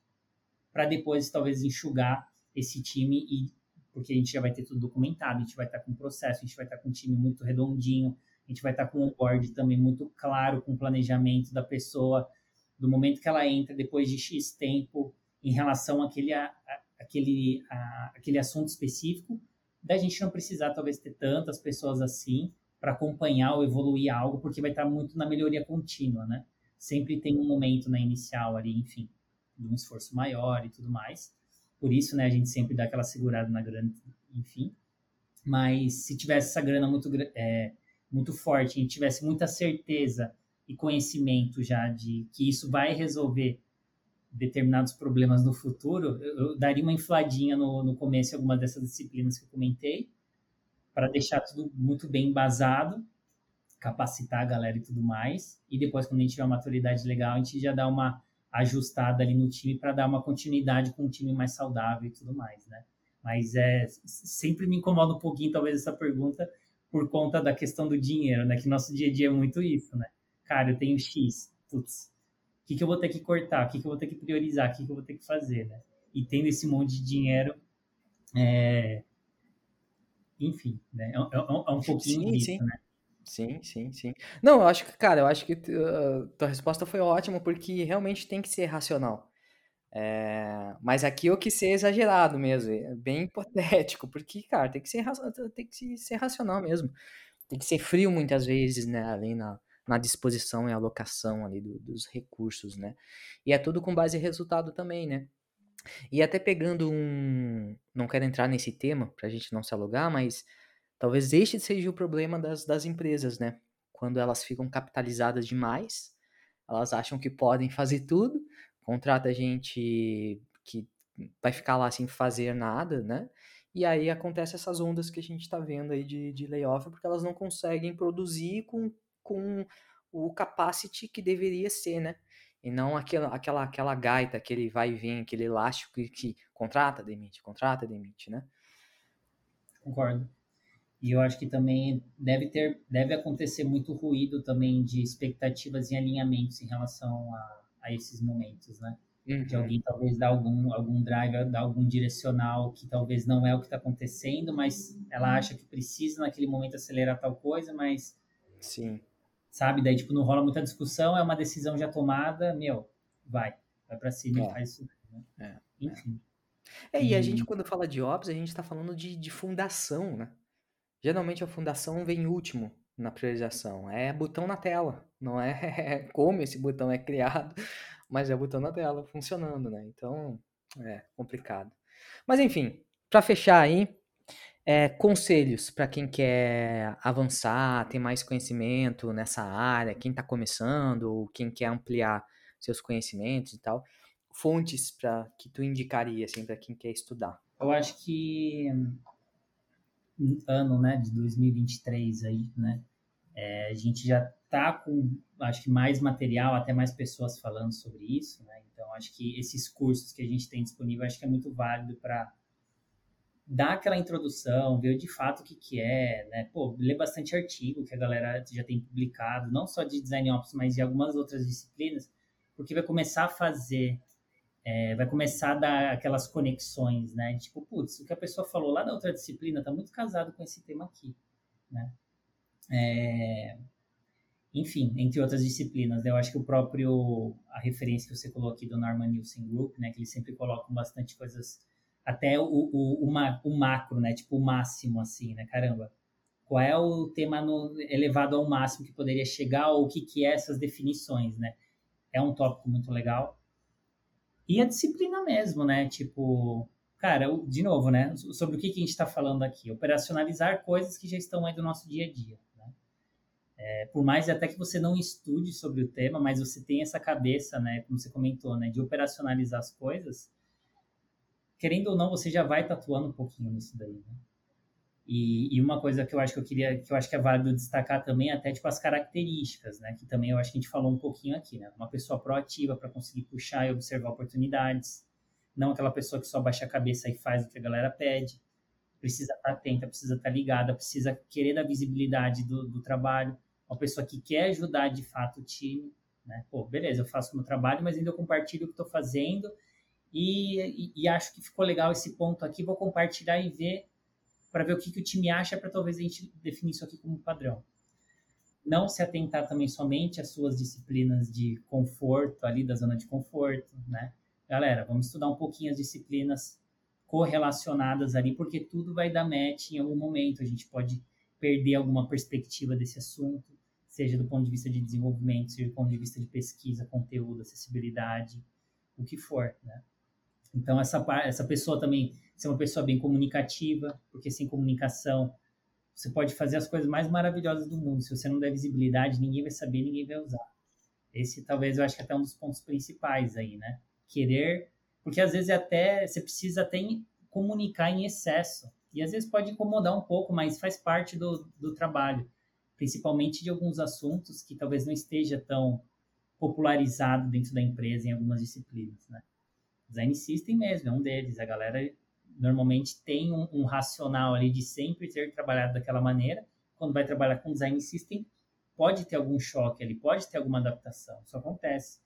para depois talvez enxugar esse time e porque a gente já vai ter tudo documentado, a gente vai estar com processo, a gente vai estar com um time muito redondinho, a gente vai estar com um board também muito claro com o planejamento da pessoa, do momento que ela entra, depois de X tempo, em relação àquele, a, àquele, àquele assunto específico, da gente não precisar, talvez, ter tantas pessoas assim para acompanhar ou evoluir algo, porque vai estar muito na melhoria contínua, né? Sempre tem um momento na inicial ali, enfim, de um esforço maior e tudo mais. Por isso, né, a gente sempre dá aquela segurada na grana, enfim. Mas se tivesse essa grana muito, é, muito forte, a gente tivesse muita certeza e conhecimento já de que isso vai resolver determinados problemas no futuro, eu, eu daria uma infladinha no, no começo em algumas dessas disciplinas que eu comentei, para deixar tudo muito bem embasado, capacitar a galera e tudo mais, e depois, quando a gente tiver uma maturidade legal, a gente já dá uma ajustada ali no time para dar uma continuidade com um time mais saudável e tudo mais, né? Mas é sempre me incomoda um pouquinho, talvez, essa pergunta, por conta da questão do dinheiro, né? Que nosso dia a dia é muito isso, né? cara, eu tenho X, putz, o que, que eu vou ter que cortar, o que, que eu vou ter que priorizar, o que, que eu vou ter que fazer, né? E tendo esse monte de dinheiro, é... enfim, né? É, é, é um pouquinho sim, disso, sim. né? Sim, sim, sim. Não, eu acho que, cara, eu acho que uh, tua resposta foi ótima, porque realmente tem que ser racional. É, mas aqui eu quis ser exagerado mesmo, é bem hipotético, porque, cara, tem que ser, tem que ser racional mesmo. Tem que ser frio muitas vezes, né, ali na, na disposição e alocação ali do, dos recursos, né? E é tudo com base em resultado também, né? E até pegando um. Não quero entrar nesse tema para a gente não se alugar, mas talvez este seja o problema das, das empresas, né? Quando elas ficam capitalizadas demais, elas acham que podem fazer tudo, contrata gente que vai ficar lá sem fazer nada, né? E aí acontece essas ondas que a gente está vendo aí de, de layoff, porque elas não conseguem produzir com com o capacity que deveria ser, né? E não aquela, aquela, aquela gaita, aquele vai e vem, aquele elástico que, que contrata, demite, contrata, demite, né? Concordo. E eu acho que também deve ter, deve acontecer muito ruído também de expectativas e alinhamentos em relação a, a esses momentos, né? Uhum. De alguém talvez dar algum, algum drive, dar algum direcional que talvez não é o que está acontecendo, mas ela acha que precisa naquele momento acelerar tal coisa, mas Sim sabe? Daí, tipo, não rola muita discussão, é uma decisão já tomada, meu, vai, vai para cima é. e faz isso. Né? É, é. Enfim. É, e... e a gente, quando fala de ops, a gente está falando de, de fundação, né? Geralmente a fundação vem último na priorização. É botão na tela, não é como esse botão é criado, mas é botão na tela funcionando, né? Então, é complicado. Mas enfim, para fechar aí, é, conselhos para quem quer avançar, ter mais conhecimento nessa área, quem está começando, ou quem quer ampliar seus conhecimentos e tal. Fontes para que tu indicaria assim para quem quer estudar? Eu acho que ano, né, de 2023 aí, né, é, a gente já tá com, acho que mais material, até mais pessoas falando sobre isso, né, então acho que esses cursos que a gente tem disponível, acho que é muito válido para dar aquela introdução, ver de fato o que que é, né, pô, ler bastante artigo que a galera já tem publicado, não só de Design Ops, mas de algumas outras disciplinas, porque vai começar a fazer é, vai começar a dar aquelas conexões, né? Tipo, putz, o que a pessoa falou lá da outra disciplina está muito casado com esse tema aqui, né? É, enfim, entre outras disciplinas, né? eu acho que o próprio, a referência que você colocou aqui do Norman Nielsen Group, né? Que eles sempre colocam bastante coisas, até o, o, o, o macro, né? Tipo, o máximo, assim, né? Caramba, qual é o tema no, elevado ao máximo que poderia chegar, ou o que, que é essas definições, né? É um tópico muito legal. E a disciplina mesmo, né? Tipo, cara, de novo, né? Sobre o que, a gente está falando aqui? Operacionalizar coisas que já estão aí do nosso dia a dia. Né? É, por mais até que você não estude sobre o tema, mas você tem essa cabeça, né? Como você comentou, né? De operacionalizar as coisas. Querendo ou não, você já vai tatuando um pouquinho nisso daí, né? E, e, uma coisa que eu acho que eu queria, que eu acho que é válido destacar também, é até tipo as características, né? Que também eu acho que a gente falou um pouquinho aqui, né? Uma pessoa proativa para conseguir puxar e observar oportunidades, não aquela pessoa que só baixa a cabeça e faz o que a galera pede. Precisa estar tá atenta, precisa estar tá ligada, precisa querer dar visibilidade do, do trabalho. Uma pessoa que quer ajudar de fato o time, né? Pô, beleza, eu faço o meu trabalho, mas ainda eu compartilho o que estou fazendo e, e, e acho que ficou legal esse ponto aqui, vou compartilhar e ver para ver o que, que o time acha para talvez a gente definir isso aqui como padrão. Não se atentar também somente às suas disciplinas de conforto, ali da zona de conforto, né? Galera, vamos estudar um pouquinho as disciplinas correlacionadas ali, porque tudo vai dar match em algum momento. A gente pode perder alguma perspectiva desse assunto, seja do ponto de vista de desenvolvimento, seja do ponto de vista de pesquisa, conteúdo, acessibilidade, o que for, né? Então, essa, essa pessoa também ser uma pessoa bem comunicativa, porque sem comunicação você pode fazer as coisas mais maravilhosas do mundo. Se você não der visibilidade, ninguém vai saber, ninguém vai usar. Esse talvez eu acho que é até um dos pontos principais aí, né? Querer, porque às vezes é até você precisa até comunicar em excesso. E às vezes pode incomodar um pouco, mas faz parte do, do trabalho, principalmente de alguns assuntos que talvez não esteja tão popularizado dentro da empresa em algumas disciplinas, né? Design System mesmo é um deles. A galera normalmente tem um, um, racional ali de sempre ter trabalhado daquela maneira. Quando vai trabalhar com design system, pode ter algum choque ali, pode ter alguma adaptação. Isso acontece.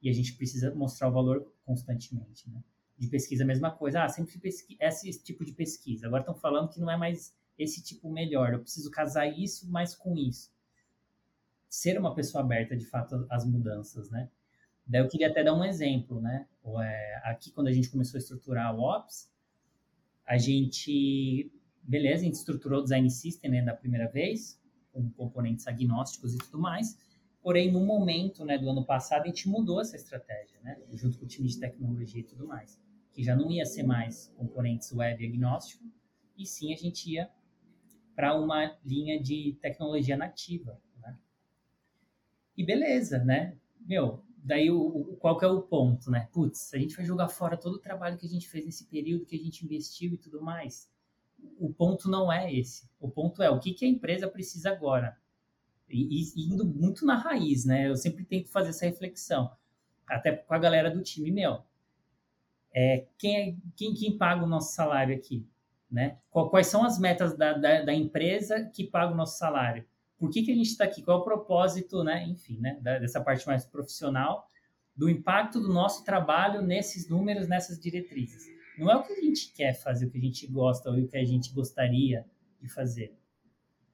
E a gente precisa mostrar o valor constantemente, né? De pesquisa, a mesma coisa. Ah, sempre pesqui esse tipo de pesquisa. Agora estão falando que não é mais esse tipo melhor. Eu preciso casar isso mais com isso. Ser uma pessoa aberta, de fato, às mudanças, né? Daí eu queria até dar um exemplo, né? É, aqui, quando a gente começou a estruturar o Ops, a gente, beleza, a gente estruturou o design system né, da primeira vez, com componentes agnósticos e tudo mais. Porém, no momento né, do ano passado, a gente mudou essa estratégia, né, junto com o time de tecnologia e tudo mais, que já não ia ser mais componentes web agnóstico, e sim a gente ia para uma linha de tecnologia nativa. Né? E beleza, né? Meu, daí o, o, qual que é o ponto, né? Putz, a gente vai jogar fora todo o trabalho que a gente fez nesse período, que a gente investiu e tudo mais. O ponto não é esse. O ponto é o que, que a empresa precisa agora. E, e, indo muito na raiz, né? Eu sempre tento fazer essa reflexão. Até com a galera do time, meu. É, quem, é, quem, quem paga o nosso salário aqui? Né? Quais são as metas da, da, da empresa que paga o nosso salário? Por que, que a gente está aqui, qual é o propósito, né? enfim, né? dessa parte mais profissional, do impacto do nosso trabalho nesses números, nessas diretrizes. Não é o que a gente quer fazer, o que a gente gosta ou o que a gente gostaria de fazer.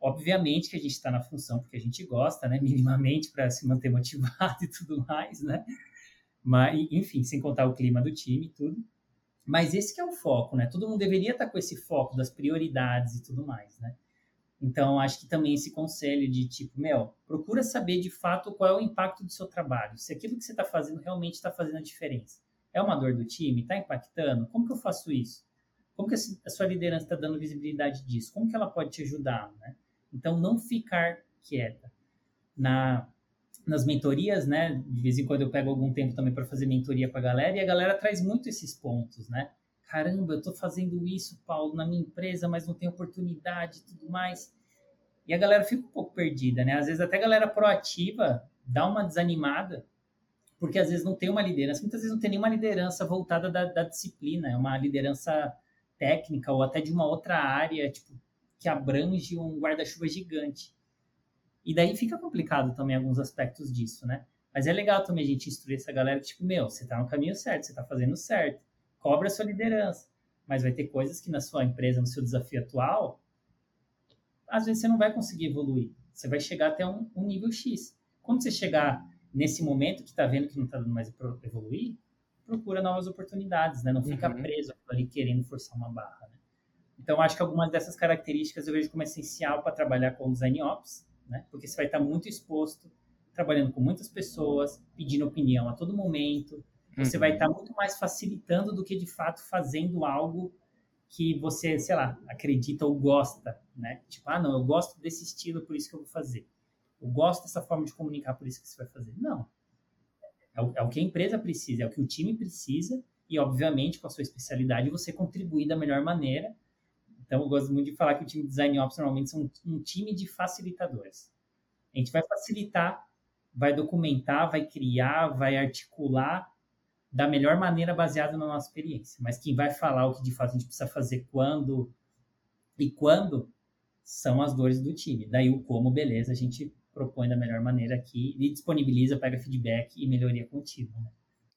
Obviamente que a gente está na função porque a gente gosta, né? minimamente, para se manter motivado e tudo mais, né? Mas, enfim, sem contar o clima do time e tudo. Mas esse que é o foco, né? Todo mundo deveria estar tá com esse foco das prioridades e tudo mais, né? Então, acho que também esse conselho de tipo, meu, procura saber de fato qual é o impacto do seu trabalho. Se aquilo que você está fazendo realmente está fazendo a diferença. É uma dor do time? Está impactando? Como que eu faço isso? Como que a sua liderança está dando visibilidade disso? Como que ela pode te ajudar? Né? Então, não ficar quieta. Na, nas mentorias, né? De vez em quando eu pego algum tempo também para fazer mentoria para a galera e a galera traz muito esses pontos, né? Caramba, eu estou fazendo isso, Paulo, na minha empresa, mas não tem oportunidade e tudo mais. E a galera fica um pouco perdida, né? Às vezes até a galera proativa dá uma desanimada, porque às vezes não tem uma liderança, muitas vezes não tem nenhuma liderança voltada da, da disciplina, é uma liderança técnica ou até de uma outra área, tipo, que abrange um guarda-chuva gigante. E daí fica complicado também alguns aspectos disso, né? Mas é legal também a gente instruir essa galera tipo, meu, você tá no caminho certo, você tá fazendo certo, cobra a sua liderança. Mas vai ter coisas que na sua empresa, no seu desafio atual, às vezes você não vai conseguir evoluir. Você vai chegar até um, um nível X. Quando você chegar nesse momento que está vendo que não está dando mais para evoluir, procura novas oportunidades, né? Não fica uhum. preso ali querendo forçar uma barra. Né? Então, acho que algumas dessas características eu vejo como essencial para trabalhar com design ops, né? Porque você vai estar muito exposto, trabalhando com muitas pessoas, pedindo opinião a todo momento. Você uhum. vai estar muito mais facilitando do que de fato fazendo algo que você, sei lá, acredita ou gosta, né? Tipo, ah, não, eu gosto desse estilo, por isso que eu vou fazer. Eu gosto dessa forma de comunicar, por isso que você vai fazer. Não. É o, é o que a empresa precisa, é o que o time precisa, e obviamente, com a sua especialidade, você contribuir da melhor maneira então, eu gosto muito de falar que o time de Design Ops normalmente são um time de facilitadores. A gente vai facilitar, vai documentar, vai criar, vai articular da melhor maneira baseada na nossa experiência. Mas quem vai falar o que de fato a gente precisa fazer quando e quando são as dores do time. Daí o como, beleza, a gente propõe da melhor maneira aqui e disponibiliza, pega feedback e melhoria contínua. Né?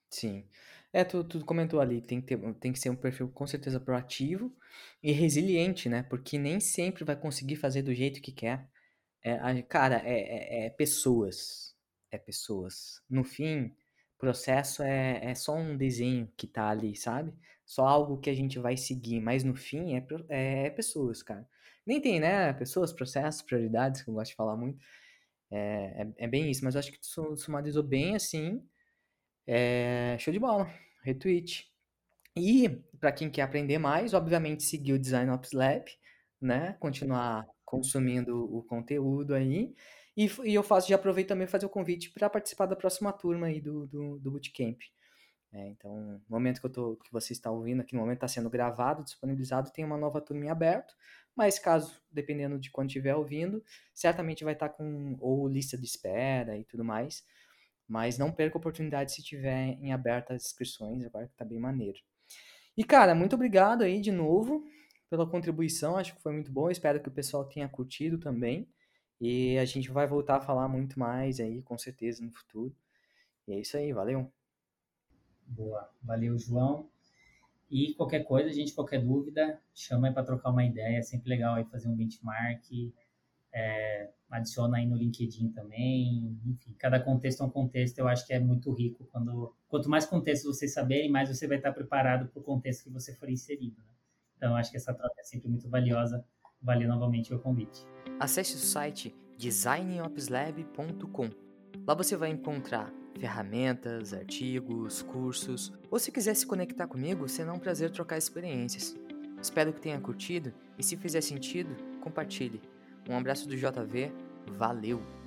Sim. É, tu, tu comentou ali, tem que, ter, tem que ser um perfil com certeza proativo e resiliente, né? Porque nem sempre vai conseguir fazer do jeito que quer. É, cara, é, é, é pessoas. É pessoas. No fim, processo é, é só um desenho que tá ali, sabe? Só algo que a gente vai seguir, mas no fim é, é, é pessoas, cara. Nem tem, né? Pessoas, processos, prioridades, que eu gosto de falar muito. É, é, é bem isso, mas eu acho que tu sumarizou bem assim é, show de bola. Retweet. E, para quem quer aprender mais, obviamente seguir o Design Ops Lab, né? Continuar consumindo o conteúdo aí. E, e eu faço, já aproveito também fazer o convite para participar da próxima turma aí do, do, do Bootcamp. É, então, no momento que, eu tô, que você está ouvindo aqui, no momento está sendo gravado, disponibilizado, tem uma nova turma em aberto. Mas caso, dependendo de quando estiver ouvindo, certamente vai estar tá com ou lista de espera e tudo mais. Mas não perca a oportunidade se tiver em aberta as inscrições, agora que tá bem maneiro. E, cara, muito obrigado aí de novo pela contribuição, acho que foi muito bom, espero que o pessoal tenha curtido também. E a gente vai voltar a falar muito mais aí, com certeza, no futuro. E é isso aí, valeu. Boa, valeu, João. E qualquer coisa, gente, qualquer dúvida, chama aí para trocar uma ideia, é sempre legal aí fazer um benchmark, é, adiciona aí no LinkedIn também, enfim, cada contexto é um contexto, eu acho que é muito rico, quando, quanto mais contexto vocês saberem, mais você vai estar preparado para o contexto que você for inserido, né? Então, acho que essa troca é sempre muito valiosa, valeu novamente o convite. Acesse o site designopslab.com, lá você vai encontrar ferramentas, artigos, cursos, ou se quiser se conectar comigo, será um prazer trocar experiências. Espero que tenha curtido e se fizer sentido, compartilhe. Um abraço do JV, valeu!